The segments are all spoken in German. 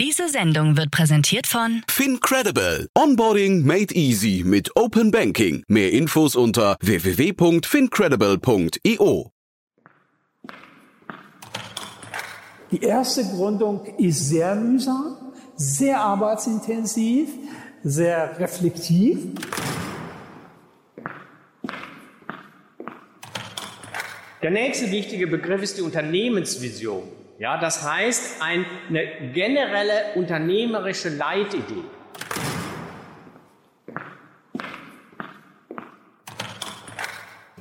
Diese Sendung wird präsentiert von FinCredible. Onboarding made easy mit Open Banking. Mehr Infos unter www.fincredible.io. Die erste Gründung ist sehr mühsam, sehr arbeitsintensiv, sehr reflektiv. Der nächste wichtige Begriff ist die Unternehmensvision. Ja, das heißt eine generelle unternehmerische Leitidee.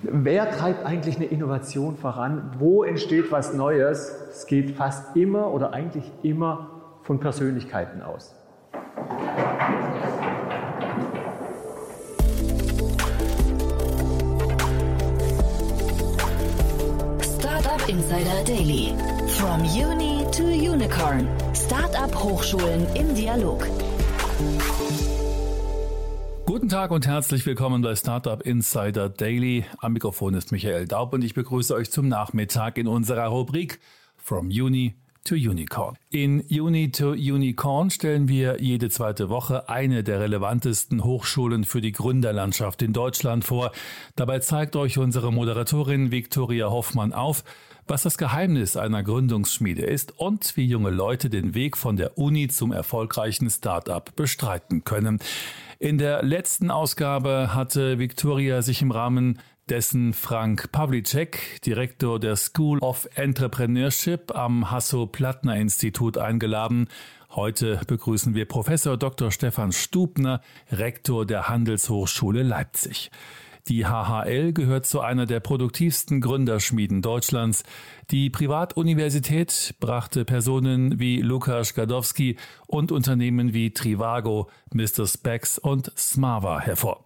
Wer treibt eigentlich eine Innovation voran? Wo entsteht was Neues? Es geht fast immer oder eigentlich immer von Persönlichkeiten aus. Startup Insider Daily. From Uni to Unicorn. Startup Hochschulen im Dialog. Guten Tag und herzlich willkommen bei Startup Insider Daily. Am Mikrofon ist Michael Daub und ich begrüße euch zum Nachmittag in unserer Rubrik From Uni to Unicorn. In Uni to Unicorn stellen wir jede zweite Woche eine der relevantesten Hochschulen für die Gründerlandschaft in Deutschland vor. Dabei zeigt euch unsere Moderatorin Viktoria Hoffmann auf, was das Geheimnis einer Gründungsschmiede ist und wie junge Leute den Weg von der Uni zum erfolgreichen Startup bestreiten können. In der letzten Ausgabe hatte Victoria sich im Rahmen dessen Frank Pawlicek, Direktor der School of Entrepreneurship am Hasso-Plattner-Institut eingeladen. Heute begrüßen wir Professor Dr. Stefan Stubner, Rektor der Handelshochschule Leipzig. Die HHL gehört zu einer der produktivsten Gründerschmieden Deutschlands. Die Privatuniversität brachte Personen wie Lukas Gadowski und Unternehmen wie Trivago, Mr. Specs und Smava hervor.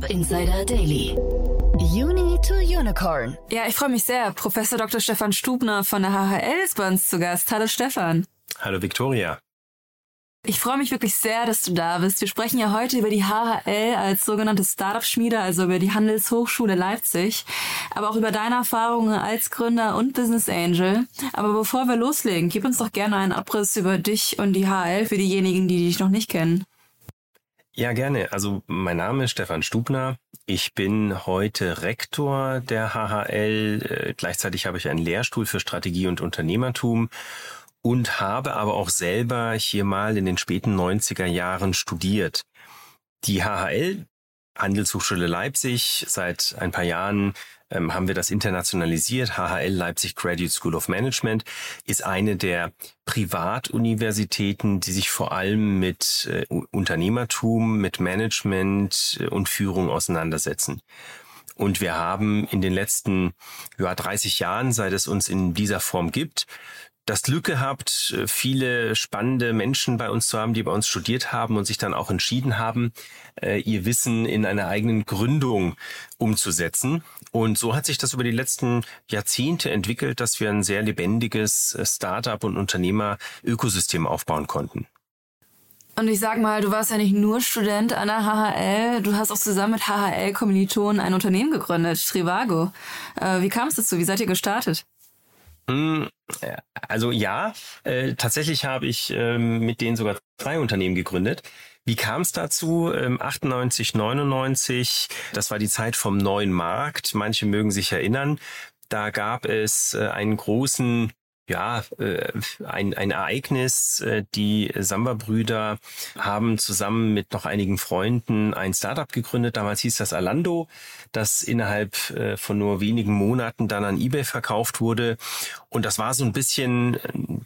Startup Insider Daily. Uni to Unicorn. Ja, ich freue mich sehr. Professor Dr. Stefan Stubner von der HHL ist bei uns zu Gast. Hallo Stefan. Hallo Viktoria. Ich freue mich wirklich sehr, dass du da bist. Wir sprechen ja heute über die HHL als sogenannte Startup-Schmiede, also über die Handelshochschule Leipzig, aber auch über deine Erfahrungen als Gründer und Business Angel. Aber bevor wir loslegen, gib uns doch gerne einen Abriss über dich und die HHL für diejenigen, die dich noch nicht kennen. Ja, gerne. Also mein Name ist Stefan Stubner. Ich bin heute Rektor der HHL. Äh, gleichzeitig habe ich einen Lehrstuhl für Strategie und Unternehmertum und habe aber auch selber hier mal in den späten 90er Jahren studiert. Die HHL, Handelshochschule Leipzig, seit ein paar Jahren ähm, haben wir das internationalisiert. HHL Leipzig Graduate School of Management ist eine der Privatuniversitäten, die sich vor allem mit äh, Unternehmertum, mit Management äh, und Führung auseinandersetzen. Und wir haben in den letzten ja, 30 Jahren, seit es uns in dieser Form gibt, das Glück gehabt, äh, viele spannende Menschen bei uns zu haben, die bei uns studiert haben und sich dann auch entschieden haben, äh, ihr Wissen in einer eigenen Gründung umzusetzen. Und so hat sich das über die letzten Jahrzehnte entwickelt, dass wir ein sehr lebendiges äh, Startup- und Unternehmer-Ökosystem aufbauen konnten. Und ich sag mal, du warst ja nicht nur Student an der HHL, du hast auch zusammen mit HHL-Kommilitonen ein Unternehmen gegründet, Trivago. Wie kam es dazu? Wie seid ihr gestartet? Hm, also ja, äh, tatsächlich habe ich ähm, mit denen sogar zwei Unternehmen gegründet. Wie kam es dazu? Ähm, 98, 99, das war die Zeit vom neuen Markt. Manche mögen sich erinnern. Da gab es äh, einen großen ja, äh, ein, ein Ereignis. Äh, die Samba-Brüder haben zusammen mit noch einigen Freunden ein Startup gegründet. Damals hieß das Alando, das innerhalb äh, von nur wenigen Monaten dann an eBay verkauft wurde. Und das war so ein bisschen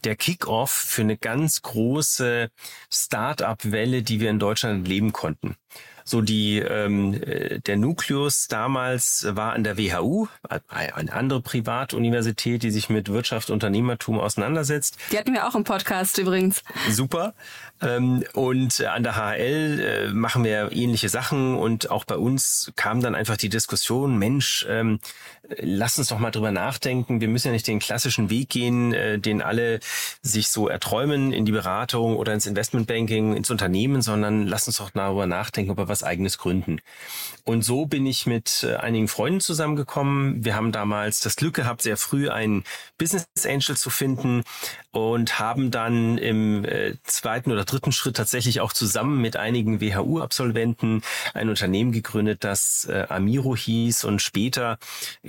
der Kick-off für eine ganz große Startup-Welle, die wir in Deutschland leben konnten. So die ähm, äh, der Nukleus damals war an der WHU, eine andere Privatuniversität, die sich mit Wirtschaft und Unternehmertum auseinandersetzt. Die hatten wir auch im Podcast übrigens. Super. Ähm, und an der HL äh, machen wir ähnliche Sachen und auch bei uns kam dann einfach die Diskussion, Mensch, ähm, lass uns doch mal drüber nachdenken. Wir müssen ja nicht den klassischen Weg gehen, äh, den alle sich so erträumen in die Beratung oder ins Investmentbanking, ins Unternehmen, sondern lass uns doch darüber nachdenken, ob wir was eigenes gründen. Und so bin ich mit äh, einigen Freunden zusammengekommen. Wir haben damals das Glück gehabt, sehr früh einen Business Angel zu finden und haben dann im äh, zweiten oder dritten Schritt tatsächlich auch zusammen mit einigen WHU-Absolventen ein Unternehmen gegründet, das Amiro hieß und später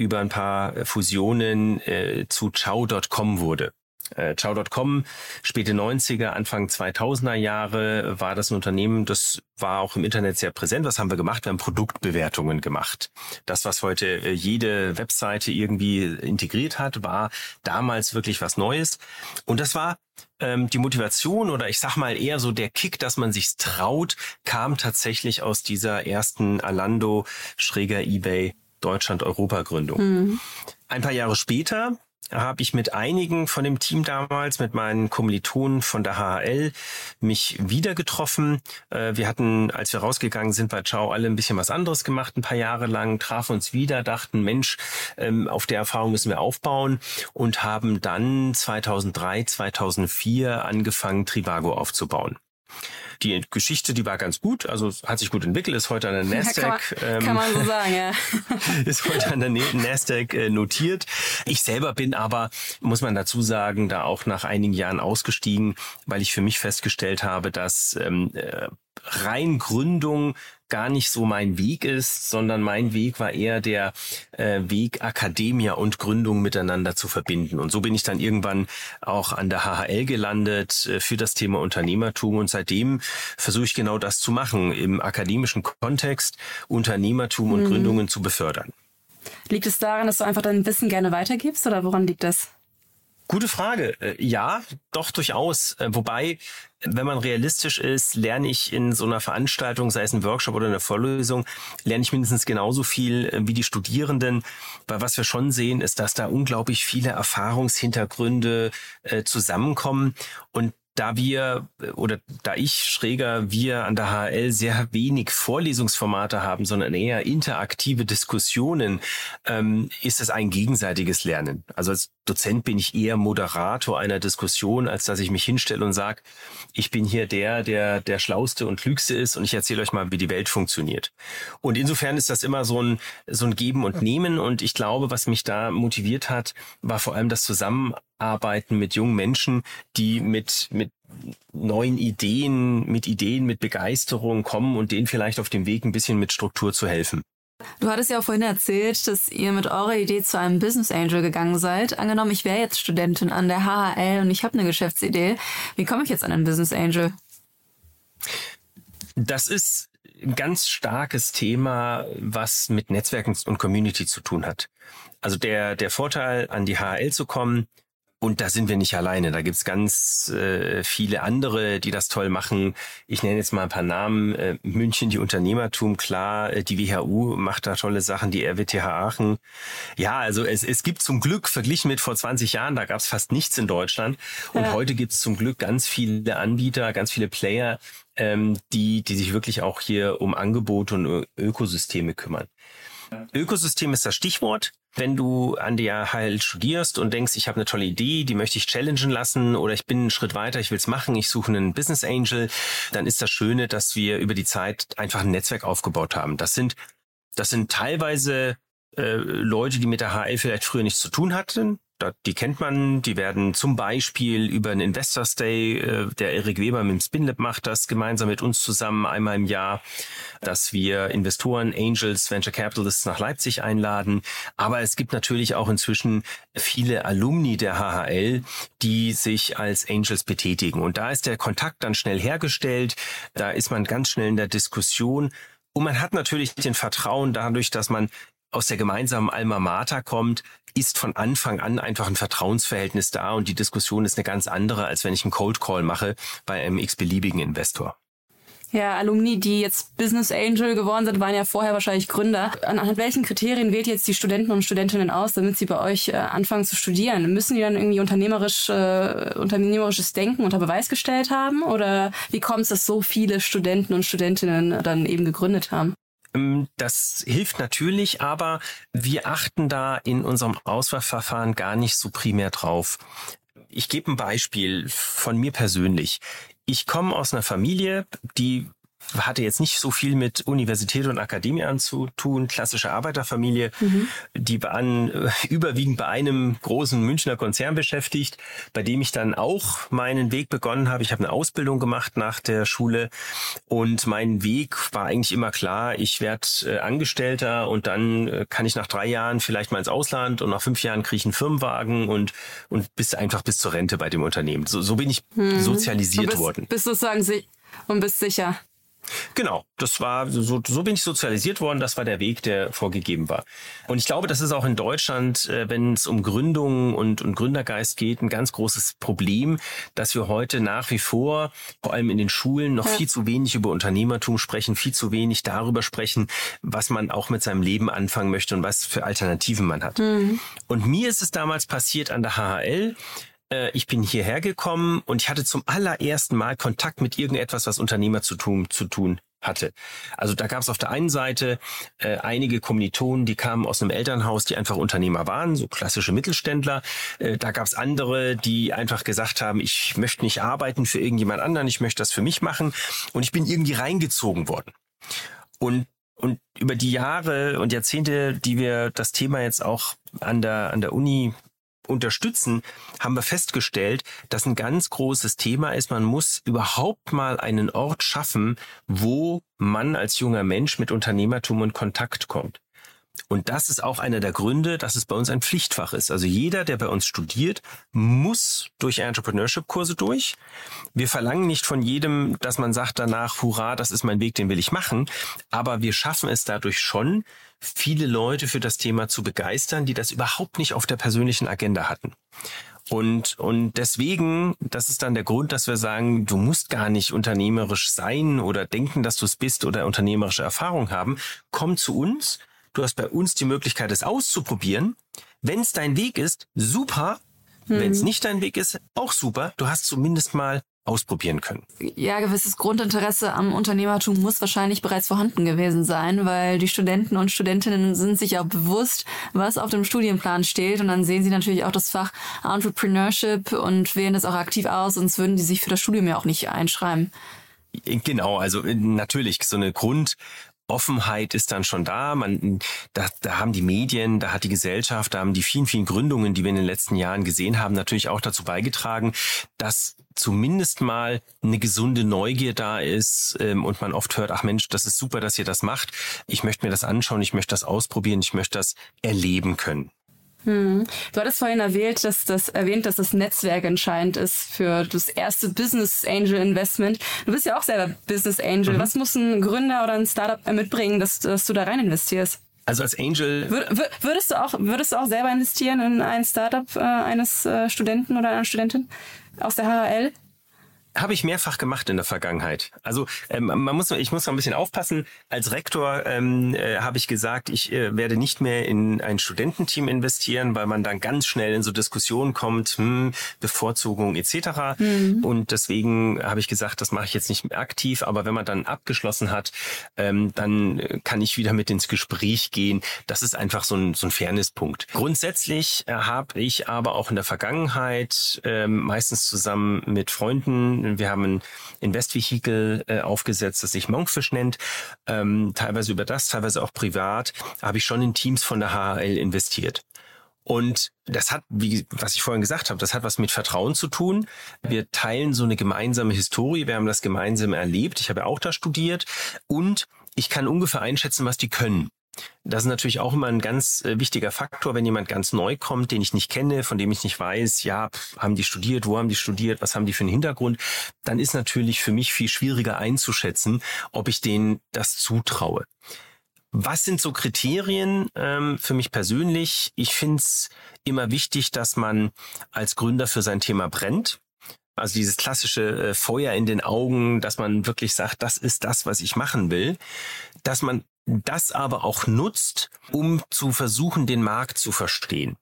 über ein paar Fusionen äh, zu Ciao.com wurde. Äh, Ciao.com, späte 90er, Anfang 2000er Jahre war das ein Unternehmen, das war auch im Internet sehr präsent. Was haben wir gemacht? Wir haben Produktbewertungen gemacht. Das, was heute äh, jede Webseite irgendwie integriert hat, war damals wirklich was Neues. Und das war ähm, die Motivation oder ich sag mal eher so der Kick, dass man sich traut, kam tatsächlich aus dieser ersten Alando Schräger eBay Deutschland-Europa-Gründung. Mhm. Ein paar Jahre später habe ich mit einigen von dem Team damals, mit meinen Kommilitonen von der HHL, mich wieder getroffen. Äh, wir hatten, als wir rausgegangen sind bei Ciao, alle ein bisschen was anderes gemacht, ein paar Jahre lang, trafen uns wieder, dachten, Mensch, ähm, auf der Erfahrung müssen wir aufbauen und haben dann 2003, 2004 angefangen, Trivago aufzubauen. Die Geschichte, die war ganz gut, also hat sich gut entwickelt, ist heute an der Nasdaq. Ja, kann, man, kann man so sagen, ja. ist heute an der Nasdaq äh, notiert. Ich selber bin aber, muss man dazu sagen, da auch nach einigen Jahren ausgestiegen, weil ich für mich festgestellt habe, dass ähm, äh, rein Gründung gar nicht so mein Weg ist, sondern mein Weg war eher der äh, Weg, Akademia und Gründung miteinander zu verbinden. Und so bin ich dann irgendwann auch an der HHL gelandet äh, für das Thema Unternehmertum. Und seitdem versuche ich genau das zu machen, im akademischen Kontext Unternehmertum und mhm. Gründungen zu befördern. Liegt es daran, dass du einfach dein Wissen gerne weitergibst oder woran liegt das? Gute Frage. Äh, ja, doch durchaus. Äh, wobei, wenn man realistisch ist, lerne ich in so einer Veranstaltung, sei es ein Workshop oder eine Vorlesung, lerne ich mindestens genauso viel äh, wie die Studierenden. Weil was wir schon sehen, ist, dass da unglaublich viele Erfahrungshintergründe zusammenkommen und da wir oder da ich schräger wir an der HL sehr wenig Vorlesungsformate haben, sondern eher interaktive Diskussionen, ähm, ist es ein gegenseitiges Lernen. Also als Dozent bin ich eher Moderator einer Diskussion, als dass ich mich hinstelle und sage, ich bin hier der, der der schlauste und klügste ist und ich erzähle euch mal, wie die Welt funktioniert. Und insofern ist das immer so ein so ein Geben und Nehmen und ich glaube, was mich da motiviert hat, war vor allem das Zusammenarbeiten mit jungen Menschen, die mit mit neuen Ideen, mit Ideen, mit Begeisterung kommen und denen vielleicht auf dem Weg ein bisschen mit Struktur zu helfen. Du hattest ja auch vorhin erzählt, dass ihr mit eurer Idee zu einem Business Angel gegangen seid. Angenommen, ich wäre jetzt Studentin an der HHL und ich habe eine Geschäftsidee. Wie komme ich jetzt an einen Business Angel? Das ist ein ganz starkes Thema, was mit Netzwerken und Community zu tun hat. Also der, der Vorteil, an die HHL zu kommen, und da sind wir nicht alleine. Da gibt's ganz äh, viele andere, die das toll machen. Ich nenne jetzt mal ein paar Namen. Äh, München, die Unternehmertum, klar. Äh, die WHU macht da tolle Sachen. Die RWTH Aachen. Ja, also es, es gibt zum Glück, verglichen mit vor 20 Jahren, da gab's fast nichts in Deutschland. Und ja. heute gibt's zum Glück ganz viele Anbieter, ganz viele Player, ähm, die, die sich wirklich auch hier um Angebote und Ökosysteme kümmern. Ökosystem ist das Stichwort. Wenn du an der HL studierst und denkst, ich habe eine tolle Idee, die möchte ich challengen lassen oder ich bin einen Schritt weiter, ich will es machen, ich suche einen Business Angel, dann ist das Schöne, dass wir über die Zeit einfach ein Netzwerk aufgebaut haben. Das sind, das sind teilweise äh, Leute, die mit der HL vielleicht früher nichts zu tun hatten, die kennt man, die werden zum Beispiel über einen Investors Day, äh, der Erik Weber mit dem Spinlab macht das gemeinsam mit uns zusammen einmal im Jahr, dass wir Investoren, Angels, Venture Capitalists nach Leipzig einladen. Aber es gibt natürlich auch inzwischen viele Alumni der HHL, die sich als Angels betätigen. Und da ist der Kontakt dann schnell hergestellt. Da ist man ganz schnell in der Diskussion. Und man hat natürlich den Vertrauen dadurch, dass man aus der gemeinsamen Alma Mater kommt, ist von Anfang an einfach ein Vertrauensverhältnis da und die Diskussion ist eine ganz andere, als wenn ich einen Cold Call mache bei einem x-beliebigen Investor. Ja, Alumni, die jetzt Business Angel geworden sind, waren ja vorher wahrscheinlich Gründer. Anhand welchen Kriterien wählt jetzt die Studenten und Studentinnen aus, damit sie bei euch äh, anfangen zu studieren? Müssen die dann irgendwie unternehmerisch, äh, unternehmerisches Denken unter Beweis gestellt haben? Oder wie kommt es, dass so viele Studenten und Studentinnen dann eben gegründet haben? Ähm, das hilft natürlich, aber wir achten da in unserem Auswahlverfahren gar nicht so primär drauf. Ich gebe ein Beispiel von mir persönlich. Ich komme aus einer Familie, die hatte jetzt nicht so viel mit Universität und Akademie anzutun, klassische Arbeiterfamilie. Mhm. Die waren äh, überwiegend bei einem großen Münchner Konzern beschäftigt, bei dem ich dann auch meinen Weg begonnen habe. Ich habe eine Ausbildung gemacht nach der Schule und mein Weg war eigentlich immer klar, ich werde äh, Angestellter und dann äh, kann ich nach drei Jahren vielleicht mal ins Ausland und nach fünf Jahren kriege ich einen Firmenwagen und, und bis einfach bis zur Rente bei dem Unternehmen. So, so bin ich mhm. sozialisiert bist, worden. Bist sozusagen und bist sicher. Genau, das war so, so bin ich sozialisiert worden. Das war der Weg, der vorgegeben war. Und ich glaube, das ist auch in Deutschland, äh, wenn es um Gründungen und, und Gründergeist geht, ein ganz großes Problem, dass wir heute nach wie vor, vor allem in den Schulen, noch ja. viel zu wenig über Unternehmertum sprechen, viel zu wenig darüber sprechen, was man auch mit seinem Leben anfangen möchte und was für Alternativen man hat. Mhm. Und mir ist es damals passiert an der HHL äh, ich bin hierher gekommen und ich hatte zum allerersten Mal Kontakt mit irgendetwas, was Unternehmer zu tun, zu tun hatte. Also da gab es auf der einen Seite äh, einige Kommilitonen, die kamen aus einem Elternhaus, die einfach Unternehmer waren, so klassische Mittelständler. Äh, da gab es andere, die einfach gesagt haben, ich möchte nicht arbeiten für irgendjemand anderen, ich möchte das für mich machen. Und ich bin irgendwie reingezogen worden. Und und über die Jahre und Jahrzehnte, die wir das Thema jetzt auch an der, an der Uni unterstützen, haben wir festgestellt, dass ein ganz großes Thema ist, man muss überhaupt mal einen Ort schaffen, wo man als junger Mensch mit Unternehmertum in Kontakt kommt. Und das ist auch einer der Gründe, dass es bei uns ein Pflichtfach ist. Also jeder, der bei uns studiert, muss durch Entrepreneurship-Kurse durch. Wir verlangen nicht von jedem, dass man sagt danach, hurra, das ist mein Weg, den will ich machen. Aber wir schaffen es dadurch schon, viele Leute für das Thema zu begeistern, die das überhaupt nicht auf der persönlichen Agenda hatten. Und, und deswegen, das ist dann der Grund, dass wir sagen, du musst gar nicht unternehmerisch sein oder denken, dass du es bist oder unternehmerische Erfahrung haben. Komm zu uns. Du hast bei uns die Möglichkeit, es auszuprobieren. Wenn es dein Weg ist, super. Mhm. Wenn es nicht dein Weg ist, auch super. Du hast zumindest mal ausprobieren können. Ja, gewisses Grundinteresse am Unternehmertum muss wahrscheinlich bereits vorhanden gewesen sein, weil die Studenten und Studentinnen sind sich auch bewusst, was auf dem Studienplan steht und dann sehen sie natürlich auch das Fach Entrepreneurship und wählen das auch aktiv aus, sonst würden die sich für das Studium ja auch nicht einschreiben. Genau, also äh, natürlich so eine Grund Offenheit ist dann schon da. Man, da, da haben die Medien, da hat die Gesellschaft, da haben die vielen, vielen Gründungen, die wir in den letzten Jahren gesehen haben, natürlich auch dazu beigetragen, dass zumindest mal eine gesunde Neugier da ist ähm, und man oft hört, ach Mensch, das ist super, dass ihr das macht. Ich möchte mir das anschauen, ich möchte das ausprobieren, ich möchte das erleben können. Hm. Du hattest vorhin erwähnt, dass das erwähnt, dass das Netzwerk entscheidend ist für das erste Business Angel Investment. Du bist ja auch selber Business Angel. Mhm. Was muss ein Gründer oder ein Startup mitbringen, dass, dass du da rein investierst? Also als Angel. würdest du auch, würdest du auch selber investieren in ein Startup äh, eines äh, Studenten oder einer Studentin aus der HHL? Habe ich mehrfach gemacht in der Vergangenheit. Also ähm, man muss, ich muss noch ein bisschen aufpassen. Als Rektor ähm, äh, habe ich gesagt, ich äh, werde nicht mehr in ein Studententeam investieren, weil man dann ganz schnell in so Diskussionen kommt, hm, Bevorzugung etc. Mhm. Und deswegen habe ich gesagt, das mache ich jetzt nicht mehr aktiv. Aber wenn man dann abgeschlossen hat, ähm, dann kann ich wieder mit ins Gespräch gehen. Das ist einfach so ein, so ein Fairnesspunkt. Grundsätzlich äh, habe ich aber auch in der Vergangenheit ähm, meistens zusammen mit Freunden wir haben ein Investvehikel äh, aufgesetzt, das sich Monkfish nennt. Ähm, teilweise über das, teilweise auch privat, habe ich schon in Teams von der HHL investiert. Und das hat, wie was ich vorhin gesagt habe, das hat was mit Vertrauen zu tun. Wir teilen so eine gemeinsame Historie, wir haben das gemeinsam erlebt. Ich habe auch da studiert und ich kann ungefähr einschätzen, was die können. Das ist natürlich auch immer ein ganz äh, wichtiger Faktor, wenn jemand ganz neu kommt, den ich nicht kenne, von dem ich nicht weiß, ja, haben die studiert, wo haben die studiert, was haben die für einen Hintergrund, dann ist natürlich für mich viel schwieriger einzuschätzen, ob ich denen das zutraue. Was sind so Kriterien ähm, für mich persönlich? Ich finde es immer wichtig, dass man als Gründer für sein Thema brennt. Also dieses klassische äh, Feuer in den Augen, dass man wirklich sagt, das ist das, was ich machen will. Dass man das aber auch nutzt, um zu versuchen, den Markt zu verstehen.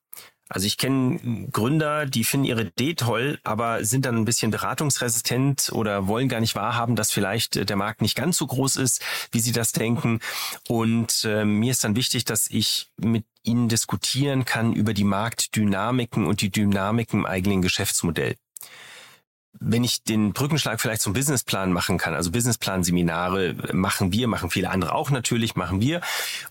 Also ich kenne Gründer, die finden ihre Idee toll, aber sind dann ein bisschen beratungsresistent oder wollen gar nicht wahrhaben, dass vielleicht äh, der Markt nicht ganz so groß ist, wie sie das denken. Und äh, mir ist dann wichtig, dass ich mit ihnen diskutieren kann über die Marktdynamiken und die Dynamiken im eigenen Geschäftsmodell wenn ich den Brückenschlag vielleicht zum Businessplan machen kann, also Businessplan-Seminare machen wir, machen viele andere auch natürlich, machen wir.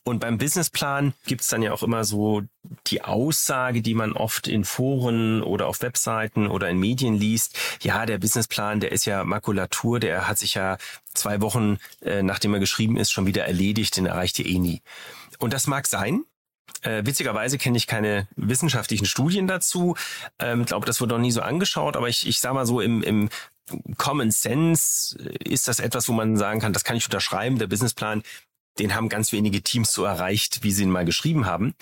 Und beim Businessplan gibt's dann ja auch immer so die Aussage, die man oft in Foren oder auf Webseiten oder in Medien liest. Ja, der Businessplan, der ist ja Makulatur, der hat sich ja zwei Wochen, äh, nachdem er geschrieben ist, schon wieder erledigt, den erreicht ihr eh nie. Und das mag sein, äh, witzigerweise kenne ich keine wissenschaftlichen Studien dazu. Ähm, glaube, das wurde noch nie so angeschaut, aber ich, ich sage mal so im, im Common Sense ist das etwas, wo man sagen kann, das kann ich unterschreiben. Der Businessplan, den haben ganz wenige Teams so erreicht, wie sie ihn mal geschrieben haben.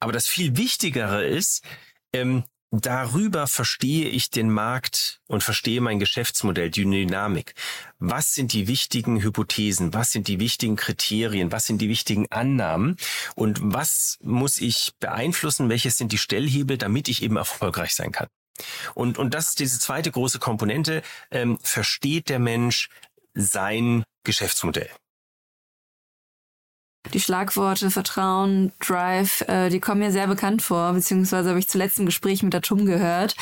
Aber das viel Wichtigere ist, ähm, darüber verstehe ich den Markt und verstehe mein Geschäftsmodell, die Dynamik. Was sind die wichtigen Hypothesen? Was sind die wichtigen Kriterien? Was sind die wichtigen Annahmen? Und was muss ich beeinflussen? Welches sind die Stellhebel, damit ich eben erfolgreich sein kann? Und, und das ist diese zweite große Komponente. Ähm, versteht der Mensch sein Geschäftsmodell? Die Schlagworte Vertrauen, Drive, äh, die kommen mir sehr bekannt vor, beziehungsweise habe ich zuletzt im Gespräch mit der gehört.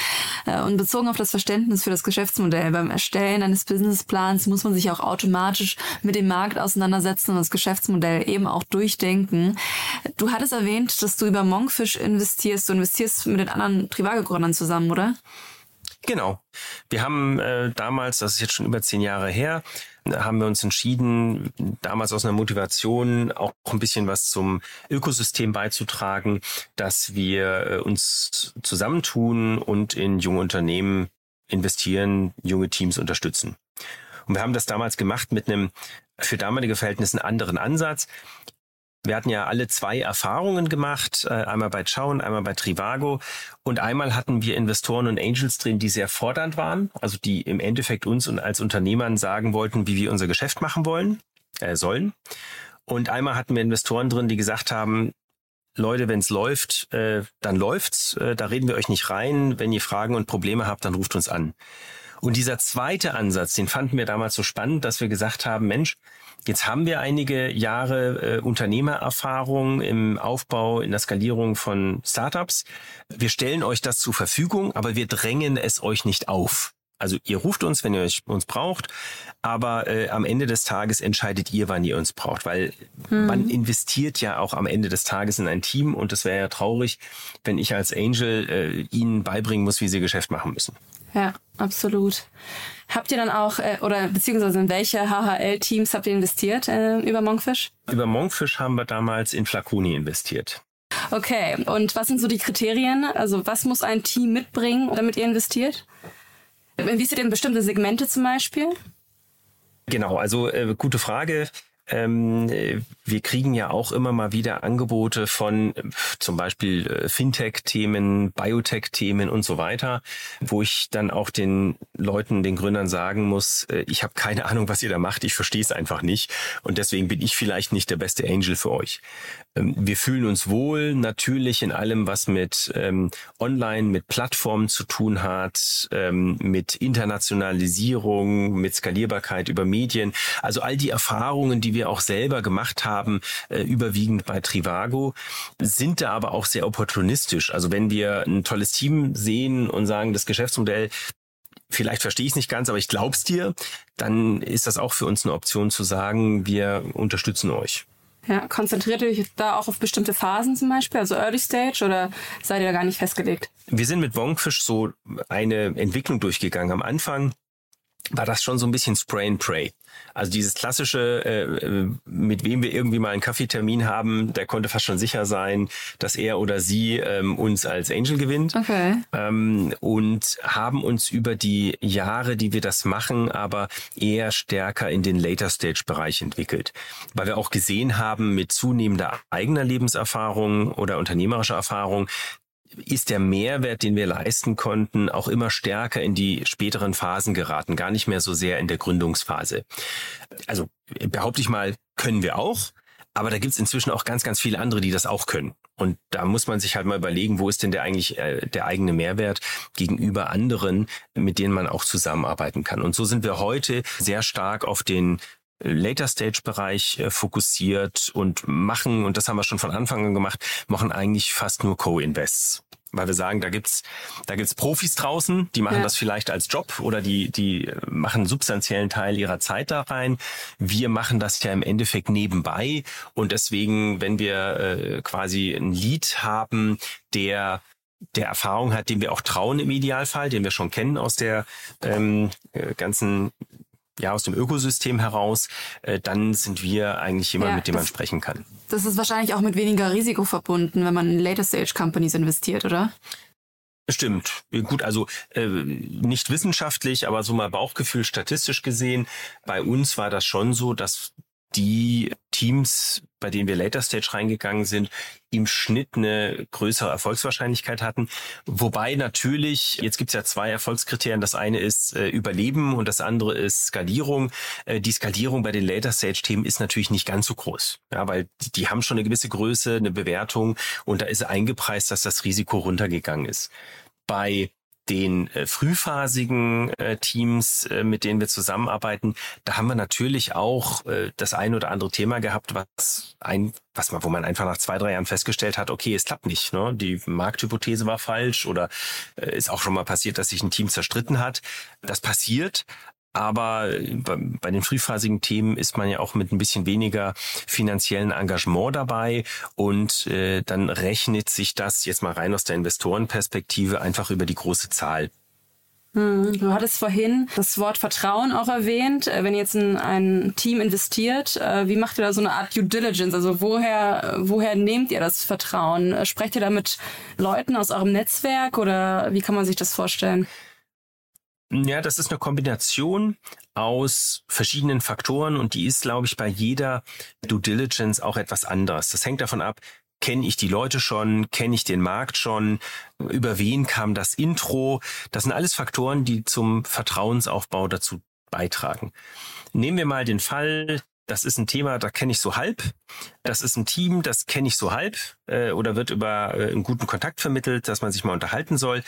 Äh, und bezogen auf das Verständnis für das Geschäftsmodell, beim Erstellen eines Businessplans muss man sich auch automatisch mit dem Markt auseinandersetzen und das Geschäftsmodell eben auch durchdenken. Du hattest erwähnt, dass du über Monkfish investierst. Du investierst mit den anderen Trivago-Gründern zusammen, oder? Genau. Wir haben äh, damals, das ist jetzt schon über zehn Jahre her, haben wir uns entschieden, damals aus einer Motivation auch ein bisschen was zum Ökosystem beizutragen, dass wir äh, uns zusammentun und in junge Unternehmen investieren, junge Teams unterstützen. Und wir haben das damals gemacht mit einem für damalige Verhältnisse anderen Ansatz. Wir hatten ja alle zwei Erfahrungen gemacht, äh, einmal bei Chow und einmal bei Trivago. Und einmal hatten wir Investoren und Angels drin, die sehr fordernd waren, also die im Endeffekt uns und als Unternehmern sagen wollten, wie wir unser Geschäft machen wollen, äh, sollen. Und einmal hatten wir Investoren drin, die gesagt haben, Leute, wenn es läuft, äh, dann läuft's. Äh, da reden wir euch nicht rein. Wenn ihr Fragen und Probleme habt, dann ruft uns an. Und dieser zweite Ansatz, den fanden wir damals so spannend, dass wir gesagt haben, Mensch, Jetzt haben wir einige Jahre äh, Unternehmererfahrung im Aufbau, in der Skalierung von Startups. Wir stellen euch das zur Verfügung, aber wir drängen es euch nicht auf. Also ihr ruft uns, wenn ihr uns braucht, aber äh, am Ende des Tages entscheidet ihr, wann ihr uns braucht, weil mhm. man investiert ja auch am Ende des Tages in ein Team und es wäre ja traurig, wenn ich als Angel äh, ihnen beibringen muss, wie sie Geschäft machen müssen. Ja, absolut. Habt ihr dann auch, äh, oder beziehungsweise in welche HHL-Teams habt ihr investiert äh, über Monkfish? Über Monkfish haben wir damals in Flaconi investiert. Okay, und was sind so die Kriterien? Also was muss ein Team mitbringen, damit ihr investiert? Investiert ihr in bestimmte Segmente zum Beispiel? Genau, also äh, gute Frage. Ähm, wir kriegen ja auch immer mal wieder Angebote von äh, zum Beispiel äh, Fintech-Themen, Biotech-Themen und so weiter, wo ich dann auch den Leuten, den Gründern sagen muss, äh, ich habe keine Ahnung, was ihr da macht, ich verstehe es einfach nicht und deswegen bin ich vielleicht nicht der beste Angel für euch. Ähm, wir fühlen uns wohl natürlich in allem, was mit ähm, Online, mit Plattformen zu tun hat, ähm, mit Internationalisierung, mit Skalierbarkeit über Medien. Also all die Erfahrungen, die wir auch selber gemacht haben, äh, überwiegend bei Trivago, sind da aber auch sehr opportunistisch. Also wenn wir ein tolles Team sehen und sagen, das Geschäftsmodell vielleicht verstehe ich es nicht ganz, aber ich glaub's dir, dann ist das auch für uns eine Option zu sagen, wir unterstützen euch. Ja, konzentriert ihr euch da auch auf bestimmte Phasen zum Beispiel, also Early Stage, oder seid ihr da gar nicht festgelegt? Wir sind mit Bonkfish so eine Entwicklung durchgegangen. Am Anfang war das schon so ein bisschen Spray and Pray. Also dieses klassische, äh, mit wem wir irgendwie mal einen Kaffeetermin haben, der konnte fast schon sicher sein, dass er oder sie ähm, uns als Angel gewinnt. Okay. Ähm, und haben uns über die Jahre, die wir das machen, aber eher stärker in den Later Stage Bereich entwickelt. Weil wir auch gesehen haben, mit zunehmender eigener Lebenserfahrung oder unternehmerischer Erfahrung, ist der Mehrwert, den wir leisten konnten, auch immer stärker in die späteren Phasen geraten, gar nicht mehr so sehr in der Gründungsphase. Also behaupte ich mal, können wir auch, aber da gibt's inzwischen auch ganz, ganz viele andere, die das auch können. Und da muss man sich halt mal überlegen, wo ist denn der eigentlich äh, der eigene Mehrwert gegenüber anderen, mit denen man auch zusammenarbeiten kann. Und so sind wir heute sehr stark auf den Later Stage Bereich äh, fokussiert und machen, und das haben wir schon von Anfang an gemacht, machen eigentlich fast nur Co-Invests. Weil wir sagen, da gibt's, da gibt's Profis draußen, die machen ja. das vielleicht als Job oder die, die machen einen substanziellen Teil ihrer Zeit da rein. Wir machen das ja im Endeffekt nebenbei. Und deswegen, wenn wir äh, quasi ein Lead haben, der der Erfahrung hat, dem wir auch trauen im Idealfall, den wir schon kennen aus der ähm, äh, ganzen ja, aus dem Ökosystem heraus, äh, dann sind wir eigentlich jemand, ja, mit dem man sprechen kann. Das ist wahrscheinlich auch mit weniger Risiko verbunden, wenn man in Later Stage Companies investiert, oder? Stimmt. Gut, also äh, nicht wissenschaftlich, aber so mal Bauchgefühl statistisch gesehen, bei uns war das schon so, dass die Teams, bei denen wir Later Stage reingegangen sind, im Schnitt eine größere Erfolgswahrscheinlichkeit hatten. Wobei natürlich, jetzt gibt's ja zwei Erfolgskriterien. Das eine ist äh, Überleben und das andere ist Skalierung. Äh, die Skalierung bei den Later Stage Themen ist natürlich nicht ganz so groß, ja, weil die, die haben schon eine gewisse Größe, eine Bewertung und da ist eingepreist, dass das Risiko runtergegangen ist. Bei den äh, frühphasigen äh, Teams, äh, mit denen wir zusammenarbeiten, da haben wir natürlich auch äh, das ein oder andere Thema gehabt, was ein, was man, wo man einfach nach zwei, drei Jahren festgestellt hat, okay, es klappt nicht. Ne? Die Markthypothese war falsch oder äh, ist auch schon mal passiert, dass sich ein Team zerstritten hat. Das passiert, aber bei den frühphasigen Themen ist man ja auch mit ein bisschen weniger finanziellen Engagement dabei und äh, dann rechnet sich das jetzt mal rein aus der Investorenperspektive einfach über die große Zahl. Hm, du hattest vorhin das Wort Vertrauen auch erwähnt. Äh, wenn ihr jetzt in ein Team investiert, äh, wie macht ihr da so eine Art Due Diligence? Also woher, woher nehmt ihr das Vertrauen? Äh, sprecht ihr da mit Leuten aus eurem Netzwerk oder wie kann man sich das vorstellen? Ja, das ist eine Kombination aus verschiedenen Faktoren und die ist, glaube ich, bei jeder Due Diligence auch etwas anders. Das hängt davon ab, kenne ich die Leute schon, kenne ich den Markt schon, über wen kam das Intro. Das sind alles Faktoren, die zum Vertrauensaufbau dazu beitragen. Nehmen wir mal den Fall, das ist ein Thema, da kenne ich so halb. Das ist ein Team, das kenne ich so halb äh, oder wird über äh, einen guten Kontakt vermittelt, dass man sich mal unterhalten soll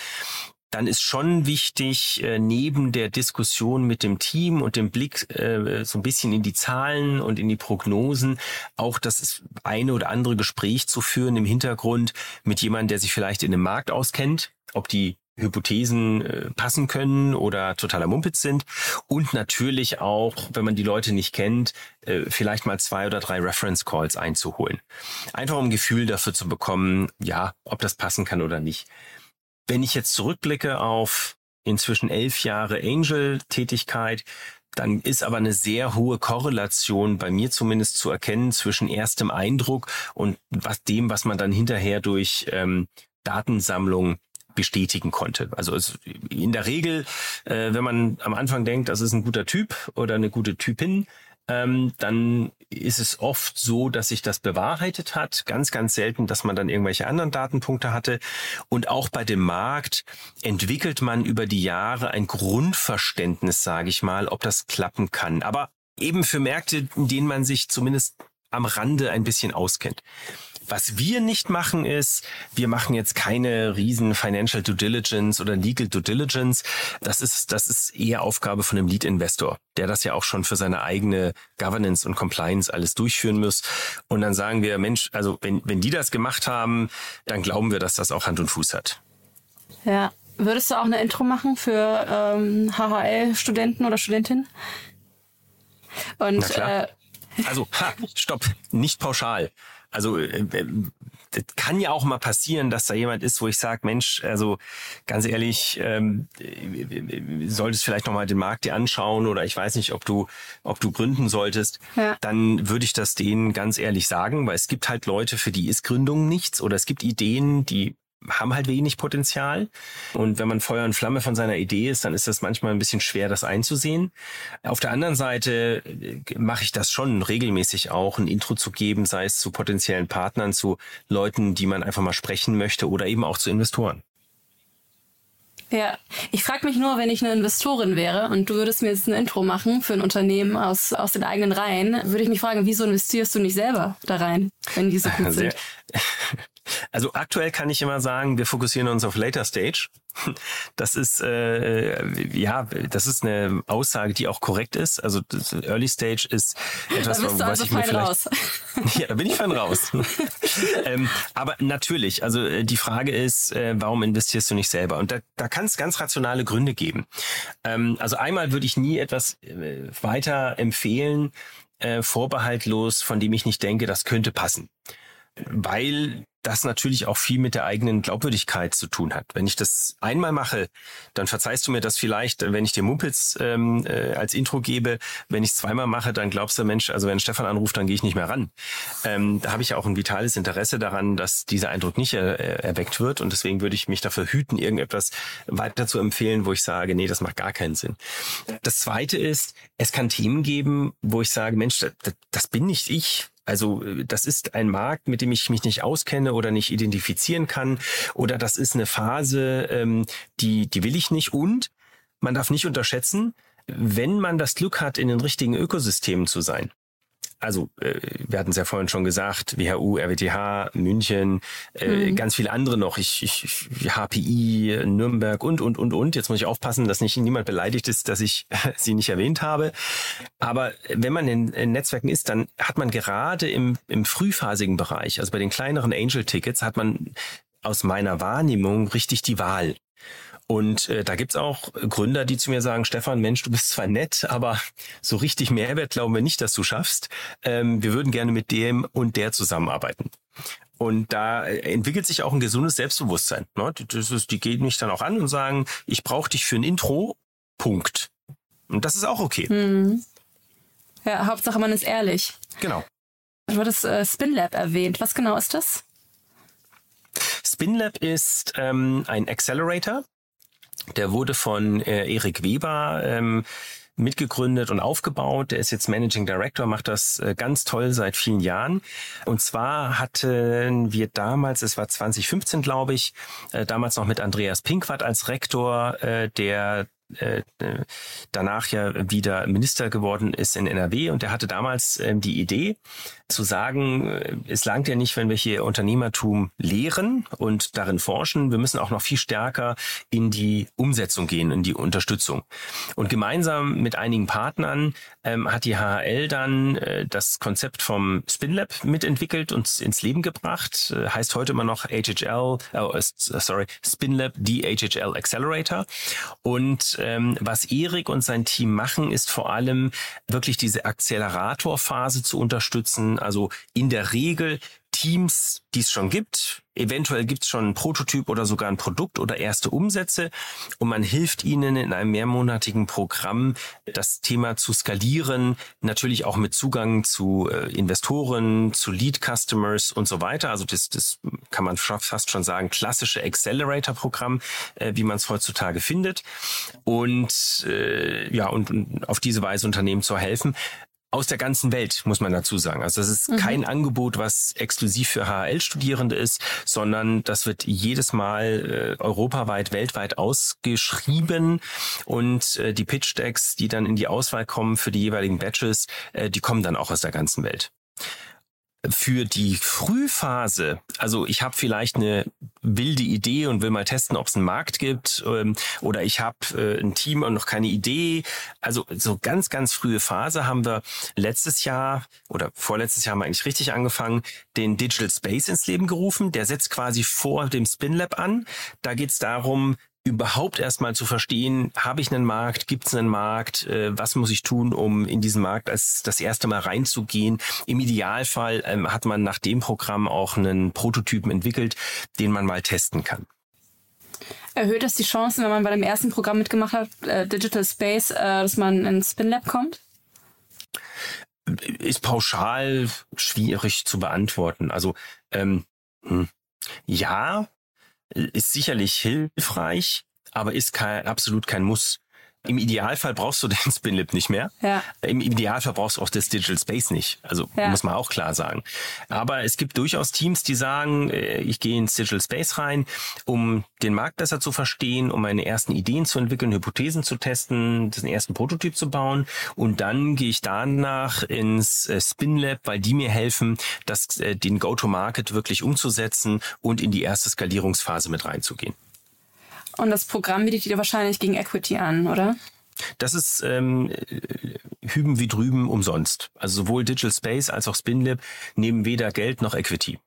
dann ist schon wichtig, äh, neben der Diskussion mit dem Team und dem Blick äh, so ein bisschen in die Zahlen und in die Prognosen, auch das eine oder andere Gespräch zu führen im Hintergrund mit jemandem, der sich vielleicht in dem Markt auskennt, ob die Hypothesen äh, passen können oder totaler Mumpitz sind. Und natürlich auch, wenn man die Leute nicht kennt, vielleicht mal zwei oder drei Reference Calls einzuholen. Einfach um ein Gefühl dafür zu bekommen, ja, ob das passen kann oder nicht. Wenn ich jetzt zurückblicke auf inzwischen elf Jahre Angel-Tätigkeit, dann ist aber eine sehr hohe Korrelation bei mir zumindest zu erkennen zwischen erstem Eindruck und was dem, was man dann hinterher durch ähm, Datensammlung bestätigen konnte. Also es, in der Regel, äh, wenn man am Anfang denkt, das ist ein guter Typ oder eine gute Typin, ähm, dann ist es oft so, dass sich das bewahrheitet hat. Ganz, ganz selten, dass man dann irgendwelche anderen Datenpunkte hatte. Und auch bei dem Markt entwickelt man über die Jahre ein Grundverständnis, sage ich mal, ob das klappen kann. Aber eben für Märkte, in denen man sich zumindest am Rande ein bisschen auskennt. Was wir nicht machen ist, wir machen jetzt keine riesen Financial Due Diligence oder Legal Due Diligence. Das ist, das ist eher Aufgabe von einem Lead Investor, der das ja auch schon für seine eigene Governance und Compliance alles durchführen muss. Und dann sagen wir, Mensch, also wenn, wenn die das gemacht haben, dann glauben wir, dass das auch Hand und Fuß hat. Ja. Würdest du auch eine Intro machen für ähm, HHL-Studenten oder Studentinnen? Und äh, Also, ha, stopp, nicht pauschal. Also äh, äh, das kann ja auch mal passieren, dass da jemand ist, wo ich sage, Mensch, also ganz ehrlich, ähm, äh, solltest vielleicht noch mal den Markt dir anschauen oder ich weiß nicht, ob du, ob du gründen solltest, ja. dann würde ich das denen ganz ehrlich sagen, weil es gibt halt Leute, für die ist Gründung nichts oder es gibt Ideen, die haben halt wenig Potenzial. Und wenn man Feuer und Flamme von seiner Idee ist, dann ist das manchmal ein bisschen schwer, das einzusehen. Auf der anderen Seite äh, mache ich das schon regelmäßig auch, ein Intro zu geben, sei es zu potenziellen Partnern, zu Leuten, die man einfach mal sprechen möchte oder eben auch zu Investoren. Ja, ich frage mich nur, wenn ich eine Investorin wäre und du würdest mir jetzt ein Intro machen für ein Unternehmen aus, aus den eigenen Reihen, würde ich mich fragen, wieso investierst du nicht selber da rein, wenn die so gut sind? Also aktuell kann ich immer sagen, wir fokussieren uns auf Later Stage. Das ist äh, ja, das ist eine Aussage, die auch korrekt ist. Also Early Stage ist etwas, da bist du was also ich mir vielleicht. Raus. Ja, da bin ich fein raus. ähm, aber natürlich, also äh, die Frage ist, äh, warum investierst du nicht selber? Und da, da kann es ganz rationale Gründe geben. Ähm, also einmal würde ich nie etwas äh, weiter empfehlen, äh, vorbehaltlos, von dem ich nicht denke, das könnte passen weil das natürlich auch viel mit der eigenen Glaubwürdigkeit zu tun hat. Wenn ich das einmal mache, dann verzeihst du mir das vielleicht, wenn ich dir Mumpels ähm, äh, als Intro gebe. Wenn ich es zweimal mache, dann glaubst du, Mensch, also wenn Stefan anruft, dann gehe ich nicht mehr ran. Ähm, da habe ich auch ein vitales Interesse daran, dass dieser Eindruck nicht er, erweckt wird. Und deswegen würde ich mich dafür hüten, irgendetwas weiter zu empfehlen, wo ich sage, nee, das macht gar keinen Sinn. Das Zweite ist, es kann Themen geben, wo ich sage, Mensch, das, das bin nicht ich also äh, das ist ein Markt, mit dem ich mich nicht auskenne oder nicht identifizieren kann. Oder das ist eine Phase, ähm, die, die will ich nicht. Und man darf nicht unterschätzen, wenn man das Glück hat, in den richtigen Ökosystemen zu sein also äh, wir hatten es ja vorhin schon gesagt, WHU, RWTH, München, äh, mhm. ganz viele andere noch, ich, ich, HPI, Nürnberg und, und, und, und. Jetzt muss ich aufpassen, dass nicht niemand beleidigt ist, dass ich sie nicht erwähnt habe. Aber wenn man in, in Netzwerken ist, dann hat man gerade im, im frühphasigen Bereich, also bei den kleineren Angel-Tickets, hat man aus meiner Wahrnehmung richtig die Wahl. Und äh, da gibt's auch Gründer, die zu mir sagen, Stefan, Mensch, du bist zwar nett, aber so richtig Mehrwert glauben wir nicht, dass du schaffst. Ähm, wir würden gerne mit dem und der zusammenarbeiten. Und da entwickelt sich auch ein gesundes Selbstbewusstsein. Ne? Das ist, die gehen mich dann auch an und sagen, ich brauche dich für ein Intro. Punkt. Und das ist auch okay. Hm. Ja, Hauptsache man ist ehrlich. Genau. Du hattest äh, SpinLab erwähnt. Was genau ist das? SpinLab ist ähm, ein Accelerator, der wurde von äh, Erik Weber ähm, mitgegründet und aufgebaut. Der ist jetzt Managing Director, macht das äh, ganz toll seit vielen Jahren. Und zwar hatten wir damals, es war 2015, glaube ich, äh, damals noch mit Andreas Pinkwart als Rektor, äh, der äh, danach ja wieder Minister geworden ist in NRW und der hatte damals äh, die Idee zu sagen, äh, es langt ja nicht, wenn wir hier Unternehmertum lehren und darin forschen, wir müssen auch noch viel stärker in die Umsetzung gehen, in die Unterstützung. Und gemeinsam mit einigen Partnern ähm, hat die HHL dann äh, das Konzept vom SpinLab mitentwickelt und ins Leben gebracht. Äh, heißt heute immer noch HHL, sorry, SpinLab, die HHL Accelerator. Und ähm, was Erik und sein Team machen, ist vor allem wirklich diese Acceleratorphase zu unterstützen. Also in der Regel Teams, die es schon gibt. Eventuell gibt es schon einen Prototyp oder sogar ein Produkt oder erste Umsätze und man hilft ihnen in einem mehrmonatigen Programm, das Thema zu skalieren, natürlich auch mit Zugang zu äh, Investoren, zu Lead-Customers und so weiter. Also das, das kann man fast schon sagen, klassische Accelerator-Programm, äh, wie man es heutzutage findet. Und äh, ja, und, und auf diese Weise Unternehmen zu helfen aus der ganzen Welt, muss man dazu sagen. Also das ist mhm. kein Angebot, was exklusiv für HL-Studierende ist, sondern das wird jedes Mal äh, europaweit, weltweit ausgeschrieben und äh, die Pitch-Decks, die dann in die Auswahl kommen für die jeweiligen Batches, äh, die kommen dann auch aus der ganzen Welt für die Frühphase, also ich habe vielleicht eine wilde Idee und will mal testen, ob es einen Markt gibt, ähm, oder ich habe äh, ein Team und noch keine Idee. Also so ganz, ganz frühe Phase haben wir letztes Jahr oder vorletztes Jahr haben wir eigentlich richtig angefangen, den Digital Space ins Leben gerufen. Der setzt quasi vor dem SpinLab an. Da geht es darum, überhaupt erstmal zu verstehen, habe ich einen Markt, gibt es einen Markt, äh, was muss ich tun, um in diesen Markt als das erste Mal reinzugehen. Im Idealfall ähm, hat man nach dem Programm auch einen Prototypen entwickelt, den man mal testen kann. Erhöht das die Chancen, wenn man bei dem ersten Programm mitgemacht hat, äh, Digital Space, äh, dass man ins SpinLab kommt? Ist pauschal schwierig zu beantworten. Also ähm, hm, ja, ist sicherlich hilfreich, aber ist kein, absolut kein Muss. Im Idealfall brauchst du den SpinLib nicht mehr. Ja. Im Idealfall brauchst du auch das Digital Space nicht. Also ja. muss man auch klar sagen. Aber es gibt durchaus Teams, die sagen, äh, ich gehe ins Digital Space rein, um den Markt besser zu verstehen, um meine ersten Ideen zu entwickeln, Hypothesen zu testen, den ersten Prototyp zu bauen. Und dann gehe ich danach ins äh, SpinLab, weil die mir helfen, das, äh, den Go-to-Market wirklich umzusetzen und in die erste Skalierungsphase mit reinzugehen. Und das Programm bietet ihr wahrscheinlich gegen Equity an, oder? Das ist ähm, hüben wie drüben umsonst. Also sowohl Digital Space als auch SpinLab nehmen weder Geld noch Equity.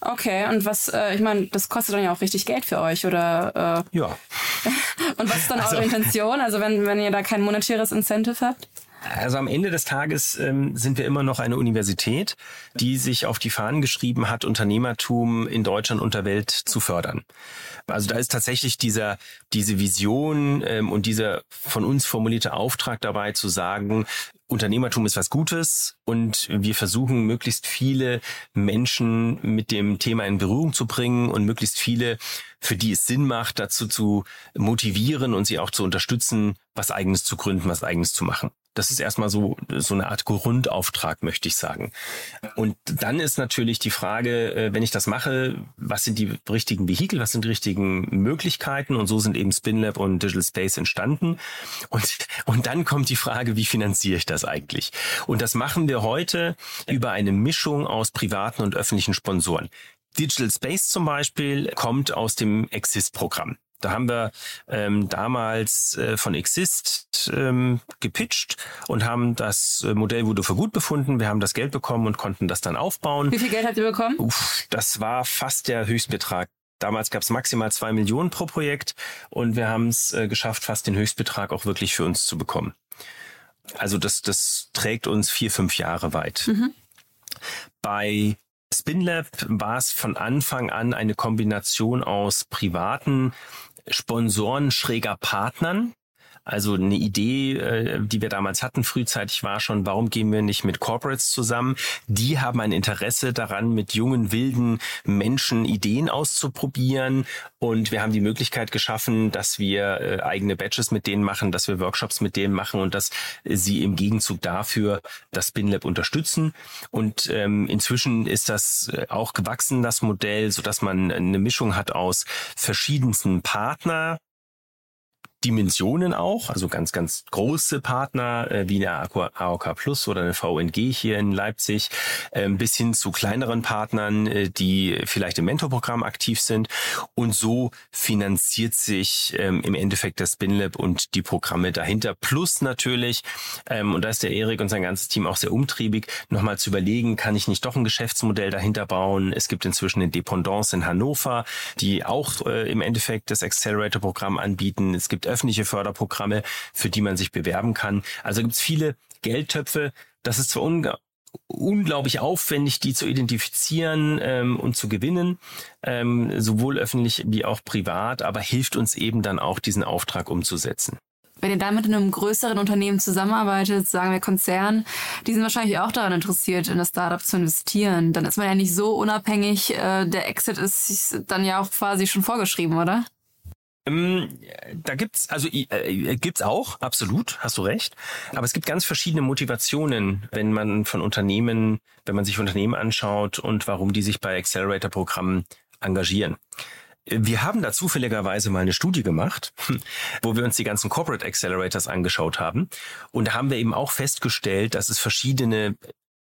Okay, und was, äh, ich meine, das kostet dann ja auch richtig Geld für euch, oder? Äh, ja. und was ist dann also, eure Intention? Also wenn, wenn ihr da kein monetäres Incentive habt? Also am Ende des Tages ähm, sind wir immer noch eine Universität, die sich auf die Fahnen geschrieben hat, Unternehmertum in Deutschland und der Welt zu fördern. Also da ist tatsächlich dieser, diese Vision ähm, und dieser von uns formulierte Auftrag dabei zu sagen, Unternehmertum ist was Gutes und wir versuchen möglichst viele Menschen mit dem Thema in Berührung zu bringen und möglichst viele, für die es Sinn macht, dazu zu motivieren und sie auch zu unterstützen, was eigenes zu gründen, was eigenes zu machen. Das ist erstmal so, so eine Art Grundauftrag, möchte ich sagen. Und dann ist natürlich die Frage, äh, wenn ich das mache, was sind die richtigen Vehikel, was sind die richtigen Möglichkeiten? Und so sind eben SpinLab und Digital Space entstanden. Und, und dann kommt die Frage, wie finanziere ich das eigentlich? Und das machen wir heute über eine Mischung aus privaten und öffentlichen Sponsoren. Digital Space zum Beispiel kommt aus dem Exist-Programm. Da haben wir ähm, damals äh, von Exist ähm, gepitcht und haben das äh, Modell wurde für gut befunden. Wir haben das Geld bekommen und konnten das dann aufbauen. Wie viel Geld habt ihr bekommen? Uff, das war fast der Höchstbetrag. Damals gab es maximal zwei Millionen pro Projekt und wir haben es äh, geschafft, fast den Höchstbetrag auch wirklich für uns zu bekommen. Also das, das trägt uns vier, fünf Jahre weit. Mhm. Bei SpinLab war es von Anfang an eine Kombination aus privaten Sponsoren schräger Partnern. Also eine Idee, äh, die wir damals hatten, frühzeitig war schon, warum gehen wir nicht mit Corporates zusammen? Die haben ein Interesse daran, mit jungen, wilden Menschen Ideen auszuprobieren. Und wir haben die Möglichkeit geschaffen, dass wir äh, eigene Batches mit denen machen, dass wir Workshops mit denen machen und dass sie im Gegenzug dafür das SpinLab unterstützen. Und ähm, inzwischen ist das äh, auch gewachsen, das Modell, so dass man eine Mischung hat aus verschiedensten Partner, Dimensionen auch, also ganz, ganz große Partner äh, wie eine AOK Plus oder eine VNG hier in Leipzig, äh, bis hin zu kleineren Partnern, äh, die vielleicht im Mentorprogramm aktiv sind. Und so finanziert sich ähm, im Endeffekt das SpinLab und die Programme dahinter. Plus natürlich, ähm, und da ist der Erik und sein ganzes Team auch sehr umtriebig, nochmal zu überlegen, kann ich nicht doch ein Geschäftsmodell dahinter bauen? Es gibt inzwischen eine Dependance in Hannover, die auch äh, im Endeffekt das Accelerator-Programm anbieten. Es gibt öffentliche Förderprogramme, für die man sich bewerben kann. Also gibt es viele Geldtöpfe. Das ist zwar un unglaublich aufwendig, die zu identifizieren ähm, und zu gewinnen, ähm, sowohl öffentlich wie auch privat, aber hilft uns eben dann auch, diesen Auftrag umzusetzen. Wenn ihr damit in einem größeren Unternehmen zusammenarbeitet, sagen wir Konzern, die sind wahrscheinlich auch daran interessiert, in das Startup zu investieren. Dann ist man ja nicht so unabhängig. Äh, der Exit ist dann ja auch quasi schon vorgeschrieben, oder? Ähm, da gibt's also äh, gibt's auch absolut, hast du recht. Aber es gibt ganz verschiedene Motivationen, wenn man von Unternehmen, wenn man sich Unternehmen anschaut und warum die sich bei Accelerator-Programmen engagieren. Wir haben da zufälligerweise mal eine Studie gemacht, wo wir uns die ganzen Corporate Accelerators angeschaut haben. Und da haben wir eben auch festgestellt, dass es verschiedene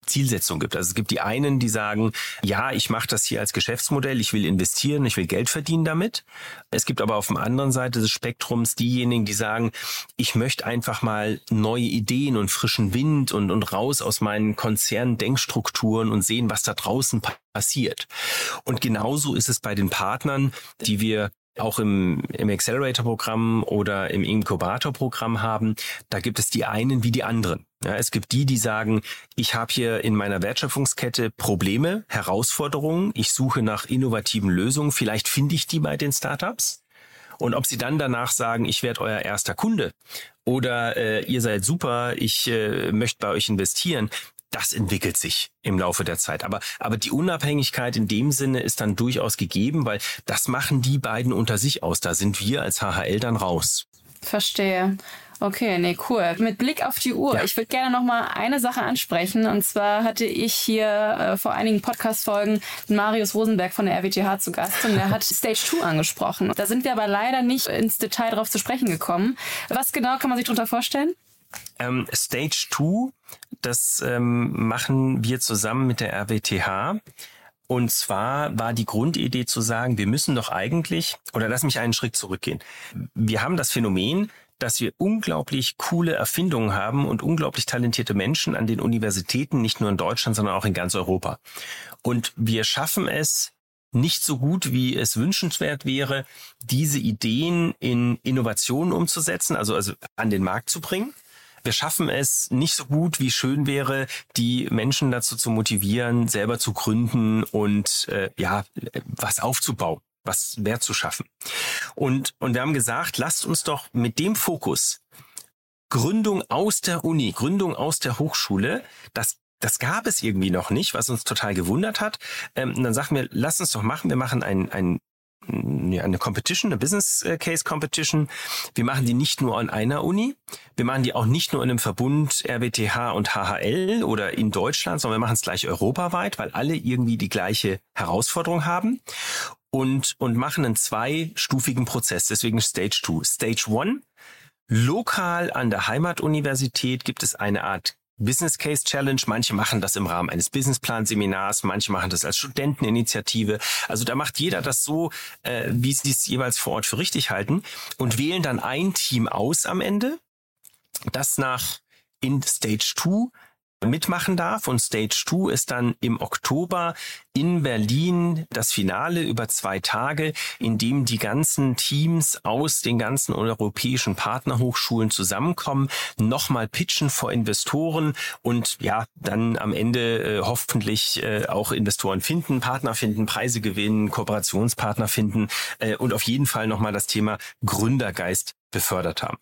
Zielsetzung gibt. Also es gibt die einen, die sagen, ja, ich mache das hier als Geschäftsmodell, ich will investieren, ich will Geld verdienen damit. Es gibt aber auf der anderen Seite des Spektrums diejenigen, die sagen, ich möchte einfach mal neue Ideen und frischen Wind und, und raus aus meinen Konzerndenkstrukturen und sehen, was da draußen passiert. Und genauso ist es bei den Partnern, die wir auch im, im Accelerator-Programm oder im Inkubator-Programm haben, da gibt es die einen wie die anderen. Ja, es gibt die, die sagen, ich habe hier in meiner Wertschöpfungskette Probleme, Herausforderungen, ich suche nach innovativen Lösungen, vielleicht finde ich die bei den Startups. Und ob sie dann danach sagen, ich werde euer erster Kunde oder äh, ihr seid super, ich äh, möchte bei euch investieren, das entwickelt sich im Laufe der Zeit. Aber, aber die Unabhängigkeit in dem Sinne ist dann durchaus gegeben, weil das machen die beiden unter sich aus. Da sind wir als HHL dann raus. Verstehe. Okay, nee, cool. Mit Blick auf die Uhr, ja. ich würde gerne noch mal eine Sache ansprechen. Und zwar hatte ich hier äh, vor einigen Podcast-Folgen Marius Rosenberg von der RWTH zu Gast und der hat Stage 2 angesprochen. Da sind wir aber leider nicht ins Detail drauf zu sprechen gekommen. Was genau kann man sich darunter vorstellen? Ähm, Stage 2, das ähm, machen wir zusammen mit der RWTH. Und zwar war die Grundidee zu sagen, wir müssen doch eigentlich, oder lass mich einen Schritt zurückgehen. Wir haben das Phänomen, dass wir unglaublich coole Erfindungen haben und unglaublich talentierte Menschen an den Universitäten, nicht nur in Deutschland, sondern auch in ganz Europa. Und wir schaffen es, nicht so gut, wie es wünschenswert wäre, diese Ideen in Innovationen umzusetzen, also, also an den Markt zu bringen. Wir schaffen es nicht so gut, wie schön wäre, die Menschen dazu zu motivieren, selber zu gründen und äh, ja, was aufzubauen was Wert zu schaffen. Und, und wir haben gesagt, lasst uns doch mit dem Fokus Gründung aus der Uni, Gründung aus der Hochschule, das das gab es irgendwie noch nicht, was uns total gewundert hat. Ähm, und dann sagten wir, lass uns doch machen, wir machen ein, ein eine Competition, eine Business äh, Case Competition. Wir machen die nicht nur an einer Uni, wir machen die auch nicht nur in einem Verbund RWTH und HHL oder in Deutschland, sondern wir machen es gleich europaweit, weil alle irgendwie die gleiche Herausforderung haben und, und machen einen zweistufigen Prozess, deswegen Stage 2. Stage 1, lokal an der Heimatuniversität gibt es eine Art Business Case Challenge. Manche machen das im Rahmen eines Businessplan-Seminars, manche machen das als Studenteninitiative. Also da macht jeder das so, äh, wie sie es jeweils vor Ort für richtig halten und wählen dann ein Team aus am Ende, das nach in Stage 2 mitmachen darf. Und Stage 2 ist dann im Oktober in Berlin das Finale über zwei Tage, in dem die ganzen Teams aus den ganzen europäischen Partnerhochschulen zusammenkommen, nochmal pitchen vor Investoren und ja, dann am Ende äh, hoffentlich äh, auch Investoren finden, Partner finden, Preise gewinnen, Kooperationspartner finden äh, und auf jeden Fall nochmal das Thema Gründergeist befördert haben.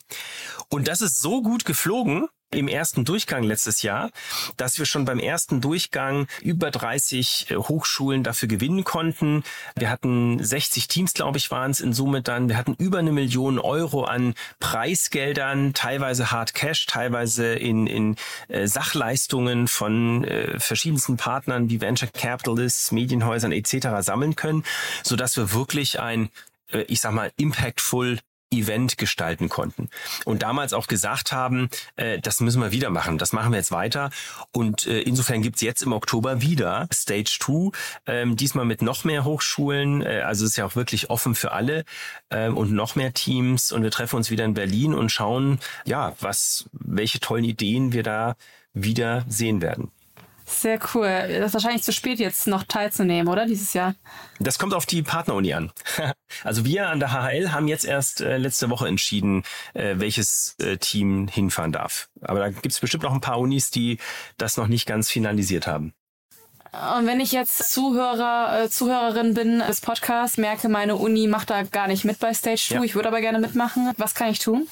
Und das ist so gut geflogen, im ersten Durchgang letztes Jahr, dass wir schon beim ersten Durchgang über 30 äh, Hochschulen dafür gewinnen konnten. Wir hatten 60 Teams, glaube ich, waren es in Summe dann. Wir hatten über eine Million Euro an Preisgeldern, teilweise Hard Cash, teilweise in, in äh, Sachleistungen von äh, verschiedensten Partnern wie Venture Capitalists, Medienhäusern etc. sammeln können, so dass wir wirklich ein ich sag mal, impactful Event gestalten konnten. Und damals auch gesagt haben, äh, das müssen wir wieder machen, das machen wir jetzt weiter. Und äh, insofern gibt's jetzt im Oktober wieder Stage 2, ähm, diesmal mit noch mehr Hochschulen, äh, also ist ja auch wirklich offen für alle ähm, und noch mehr Teams. Und wir treffen uns wieder in Berlin und schauen, ja, was, welche tollen Ideen wir da wieder sehen werden. Sehr cool. Das ist wahrscheinlich zu spät, jetzt noch teilzunehmen, oder? Dieses Jahr. Das kommt auf die Partneruni an. Also wir an der HHL haben jetzt erst äh, letzte Woche entschieden, äh, welches äh, Team hinfahren darf. Aber da gibt es bestimmt noch ein paar Unis, die das noch nicht ganz finalisiert haben. Und wenn ich jetzt Zuhörer, äh, Zuhörerin bin des Podcasts, merke, meine Uni macht da gar nicht mit bei Stage 2, ja. ich würde aber gerne mitmachen, was kann ich tun?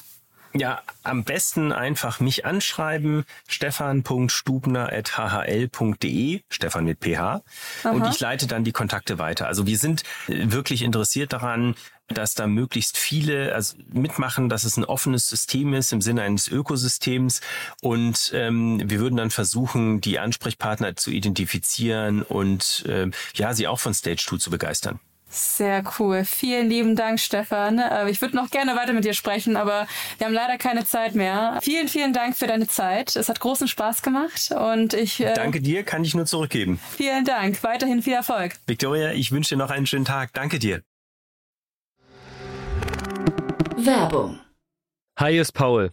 Ja, am besten einfach mich anschreiben, stefan.stubner.hhl.de, Stefan mit PH. Aha. Und ich leite dann die Kontakte weiter. Also wir sind äh, wirklich interessiert daran, dass da möglichst viele also mitmachen, dass es ein offenes System ist im Sinne eines Ökosystems. Und ähm, wir würden dann versuchen, die Ansprechpartner zu identifizieren und äh, ja, sie auch von Stage 2 zu begeistern. Sehr cool. Vielen lieben Dank, Stefan. Äh, ich würde noch gerne weiter mit dir sprechen, aber wir haben leider keine Zeit mehr. Vielen, vielen Dank für deine Zeit. Es hat großen Spaß gemacht und ich. Äh, Danke dir, kann ich nur zurückgeben. Vielen Dank. Weiterhin viel Erfolg. Victoria, ich wünsche dir noch einen schönen Tag. Danke dir. Werbung. Hi, ist Paul.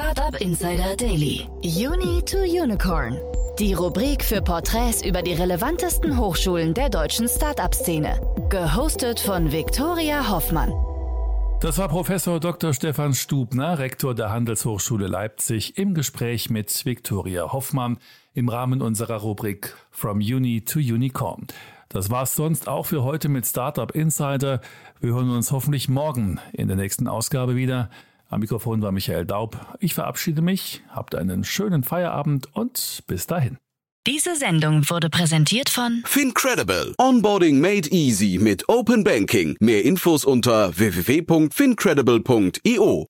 Startup Insider Daily. Uni to Unicorn. Die Rubrik für Porträts über die relevantesten Hochschulen der deutschen Startup-Szene. Gehostet von Viktoria Hoffmann. Das war Professor Dr. Stefan Stubner, Rektor der Handelshochschule Leipzig, im Gespräch mit Viktoria Hoffmann im Rahmen unserer Rubrik From Uni to Unicorn. Das war's sonst auch für heute mit Startup Insider. Wir hören uns hoffentlich morgen in der nächsten Ausgabe wieder. Am Mikrofon war Michael Daub. Ich verabschiede mich, habt einen schönen Feierabend und bis dahin. Diese Sendung wurde präsentiert von Fincredible. Onboarding made easy mit Open Banking. Mehr Infos unter www.fincredible.io.